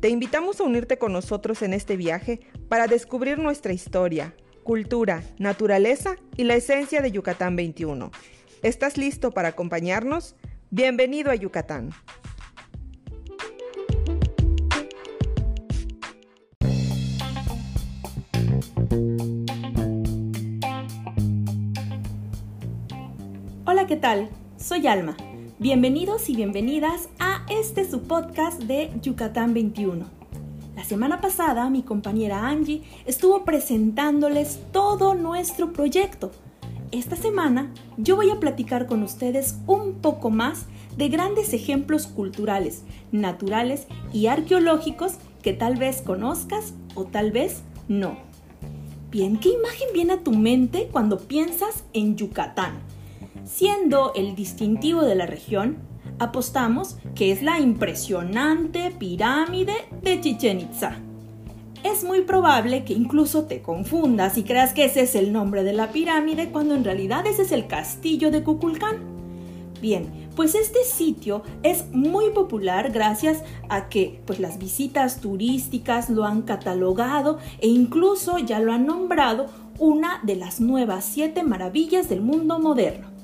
Te invitamos a unirte con nosotros en este viaje para descubrir nuestra historia, cultura, naturaleza y la esencia de Yucatán 21. ¿Estás listo para acompañarnos? Bienvenido a Yucatán. Hola, ¿qué tal? Soy Alma. Bienvenidos y bienvenidas a este su podcast de Yucatán 21. La semana pasada mi compañera Angie estuvo presentándoles todo nuestro proyecto. Esta semana yo voy a platicar con ustedes un poco más de grandes ejemplos culturales, naturales y arqueológicos que tal vez conozcas o tal vez no. Bien, ¿qué imagen viene a tu mente cuando piensas en Yucatán? Siendo el distintivo de la región, apostamos que es la impresionante pirámide de Chichen Itza. Es muy probable que incluso te confundas y creas que ese es el nombre de la pirámide cuando en realidad ese es el castillo de Kukulcán. Bien, pues este sitio es muy popular gracias a que pues las visitas turísticas lo han catalogado e incluso ya lo han nombrado una de las nuevas siete maravillas del mundo moderno.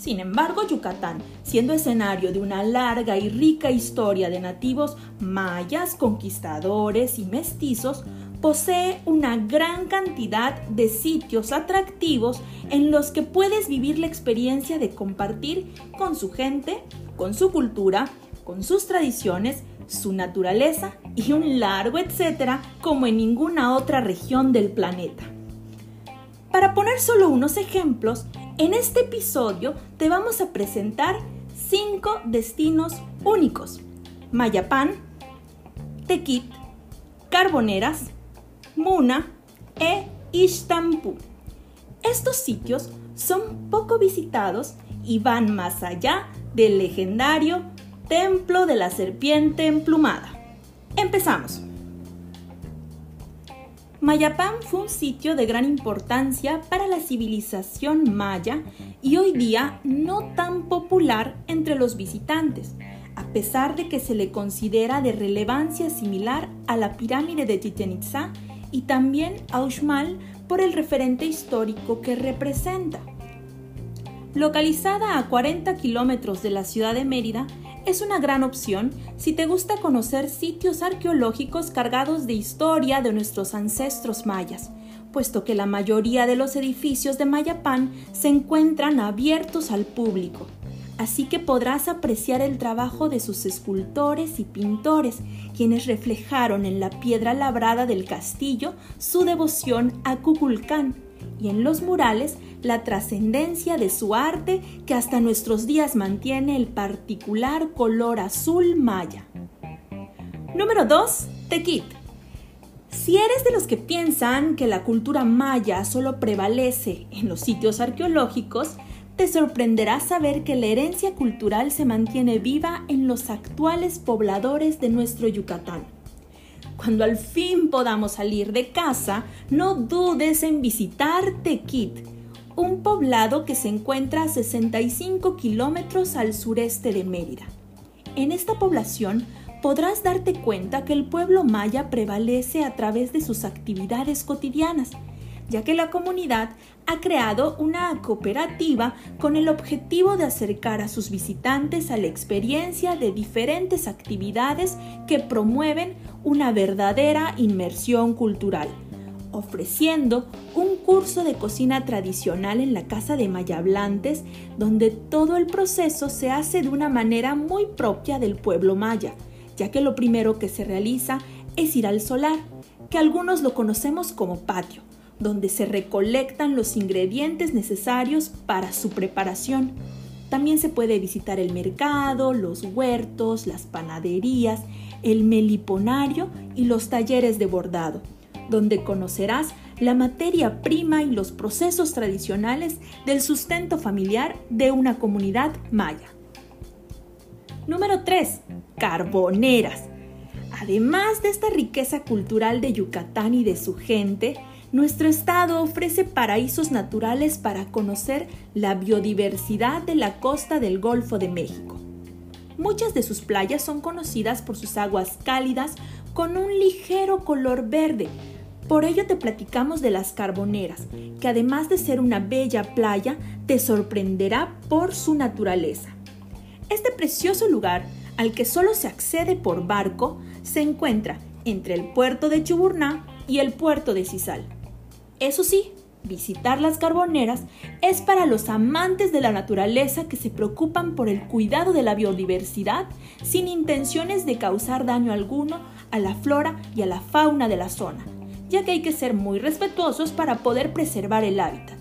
Sin embargo, Yucatán, siendo escenario de una larga y rica historia de nativos mayas, conquistadores y mestizos, posee una gran cantidad de sitios atractivos en los que puedes vivir la experiencia de compartir con su gente, con su cultura, con sus tradiciones, su naturaleza y un largo etcétera como en ninguna otra región del planeta. Para poner solo unos ejemplos, en este episodio te vamos a presentar cinco destinos únicos. Mayapán, Tequit, Carboneras, Muna e Ishtampu. Estos sitios son poco visitados y van más allá del legendario Templo de la Serpiente Emplumada. Empezamos. Mayapán fue un sitio de gran importancia para la civilización maya y hoy día no tan popular entre los visitantes, a pesar de que se le considera de relevancia similar a la pirámide de Chichen Itza y también a Uxmal por el referente histórico que representa. Localizada a 40 kilómetros de la ciudad de Mérida, es una gran opción si te gusta conocer sitios arqueológicos cargados de historia de nuestros ancestros mayas, puesto que la mayoría de los edificios de Mayapán se encuentran abiertos al público. Así que podrás apreciar el trabajo de sus escultores y pintores, quienes reflejaron en la piedra labrada del castillo su devoción a Cuculcán, y en los murales la trascendencia de su arte que hasta nuestros días mantiene el particular color azul maya. Número 2. Tequit. Si eres de los que piensan que la cultura maya solo prevalece en los sitios arqueológicos, te sorprenderá saber que la herencia cultural se mantiene viva en los actuales pobladores de nuestro Yucatán. Cuando al fin podamos salir de casa, no dudes en visitar Tequit, un poblado que se encuentra a 65 kilómetros al sureste de Mérida. En esta población podrás darte cuenta que el pueblo maya prevalece a través de sus actividades cotidianas, ya que la comunidad ha creado una cooperativa con el objetivo de acercar a sus visitantes a la experiencia de diferentes actividades que promueven una verdadera inmersión cultural, ofreciendo un curso de cocina tradicional en la casa de Mayablantes, donde todo el proceso se hace de una manera muy propia del pueblo maya, ya que lo primero que se realiza es ir al solar, que algunos lo conocemos como patio donde se recolectan los ingredientes necesarios para su preparación. También se puede visitar el mercado, los huertos, las panaderías, el meliponario y los talleres de bordado, donde conocerás la materia prima y los procesos tradicionales del sustento familiar de una comunidad maya. Número 3. Carboneras. Además de esta riqueza cultural de Yucatán y de su gente, nuestro estado ofrece paraísos naturales para conocer la biodiversidad de la costa del Golfo de México. Muchas de sus playas son conocidas por sus aguas cálidas con un ligero color verde. Por ello te platicamos de las carboneras, que además de ser una bella playa, te sorprenderá por su naturaleza. Este precioso lugar, al que solo se accede por barco, se encuentra entre el puerto de Chuburná y el puerto de Cisal. Eso sí, visitar las carboneras es para los amantes de la naturaleza que se preocupan por el cuidado de la biodiversidad sin intenciones de causar daño alguno a la flora y a la fauna de la zona, ya que hay que ser muy respetuosos para poder preservar el hábitat.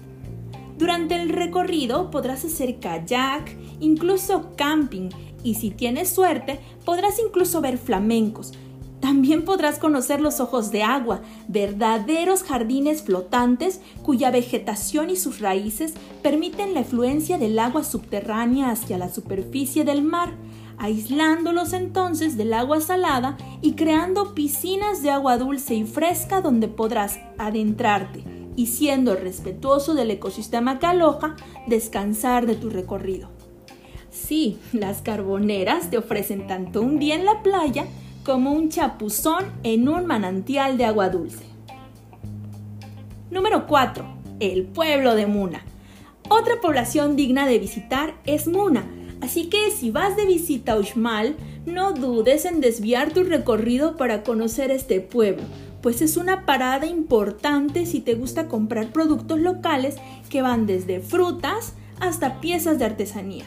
Durante el recorrido podrás hacer kayak, incluso camping, y si tienes suerte podrás incluso ver flamencos, también podrás conocer los ojos de agua, verdaderos jardines flotantes cuya vegetación y sus raíces permiten la efluencia del agua subterránea hacia la superficie del mar, aislándolos entonces del agua salada y creando piscinas de agua dulce y fresca donde podrás adentrarte y siendo respetuoso del ecosistema que aloja, descansar de tu recorrido. Sí, las carboneras te ofrecen tanto un día en la playa como un chapuzón en un manantial de agua dulce. Número 4. El pueblo de Muna. Otra población digna de visitar es Muna, así que si vas de visita a Uxmal, no dudes en desviar tu recorrido para conocer este pueblo, pues es una parada importante si te gusta comprar productos locales que van desde frutas hasta piezas de artesanía.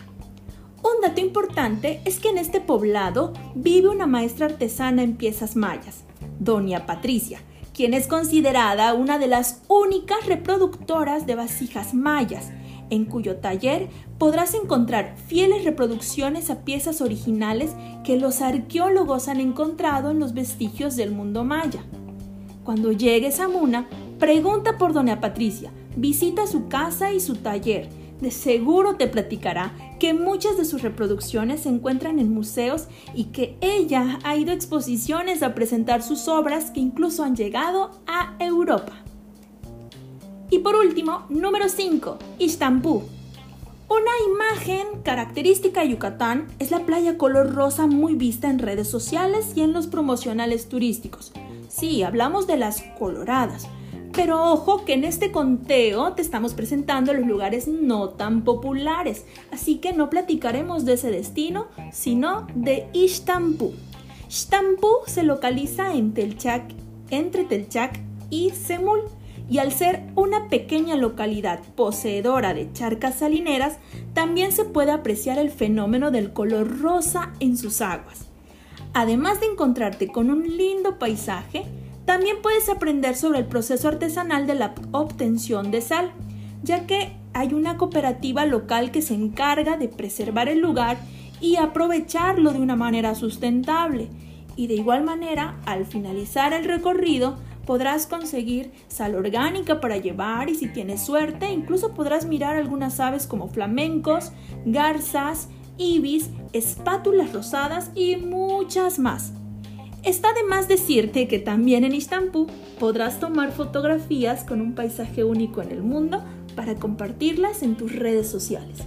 Un dato importante es que en este poblado vive una maestra artesana en piezas mayas, Doña Patricia, quien es considerada una de las únicas reproductoras de vasijas mayas, en cuyo taller podrás encontrar fieles reproducciones a piezas originales que los arqueólogos han encontrado en los vestigios del mundo maya. Cuando llegues a Muna, pregunta por Doña Patricia, visita su casa y su taller, de seguro te platicará que muchas de sus reproducciones se encuentran en museos y que ella ha ido a exposiciones a presentar sus obras que incluso han llegado a Europa. Y por último, número 5, Istanbul. Una imagen característica de Yucatán es la playa color rosa muy vista en redes sociales y en los promocionales turísticos. Sí, hablamos de las coloradas pero ojo que en este conteo te estamos presentando los lugares no tan populares, así que no platicaremos de ese destino, sino de Istanbul. Istanbul se localiza en Telchak, entre Telchak y Semul, y al ser una pequeña localidad poseedora de charcas salineras, también se puede apreciar el fenómeno del color rosa en sus aguas. Además de encontrarte con un lindo paisaje, también puedes aprender sobre el proceso artesanal de la obtención de sal, ya que hay una cooperativa local que se encarga de preservar el lugar y aprovecharlo de una manera sustentable. Y de igual manera, al finalizar el recorrido, podrás conseguir sal orgánica para llevar y si tienes suerte, incluso podrás mirar algunas aves como flamencos, garzas, ibis, espátulas rosadas y muchas más. Está de más decirte que también en Istambul podrás tomar fotografías con un paisaje único en el mundo para compartirlas en tus redes sociales.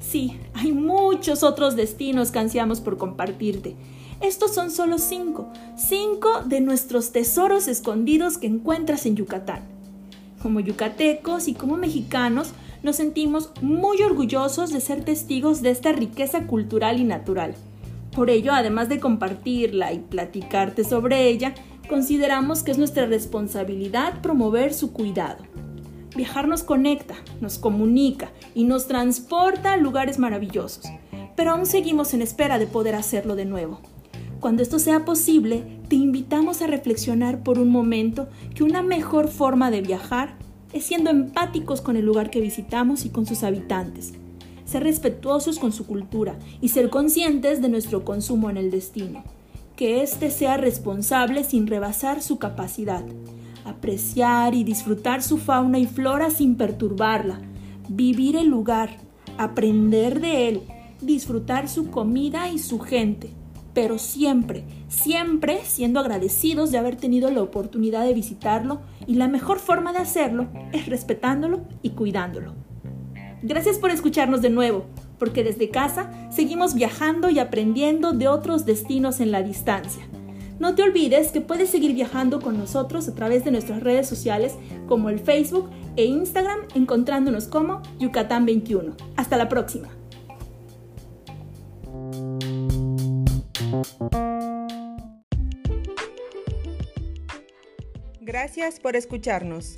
Sí, hay muchos otros destinos que ansiamos por compartirte. Estos son solo cinco, cinco de nuestros tesoros escondidos que encuentras en Yucatán. Como yucatecos y como mexicanos, nos sentimos muy orgullosos de ser testigos de esta riqueza cultural y natural por ello, además de compartirla y platicarte sobre ella, consideramos que es nuestra responsabilidad promover su cuidado. Viajar nos conecta, nos comunica y nos transporta a lugares maravillosos, pero aún seguimos en espera de poder hacerlo de nuevo. Cuando esto sea posible, te invitamos a reflexionar por un momento que una mejor forma de viajar es siendo empáticos con el lugar que visitamos y con sus habitantes ser respetuosos con su cultura y ser conscientes de nuestro consumo en el destino. Que éste sea responsable sin rebasar su capacidad. apreciar y disfrutar su fauna y flora sin perturbarla, vivir el lugar, aprender de él, disfrutar su comida y su gente, pero siempre, siempre siendo agradecidos de haber tenido la oportunidad de visitarlo y la mejor forma de hacerlo es respetándolo y cuidándolo. Gracias por escucharnos de nuevo, porque desde casa seguimos viajando y aprendiendo de otros destinos en la distancia. No te olvides que puedes seguir viajando con nosotros a través de nuestras redes sociales como el Facebook e Instagram encontrándonos como Yucatán 21. Hasta la próxima. Gracias por escucharnos.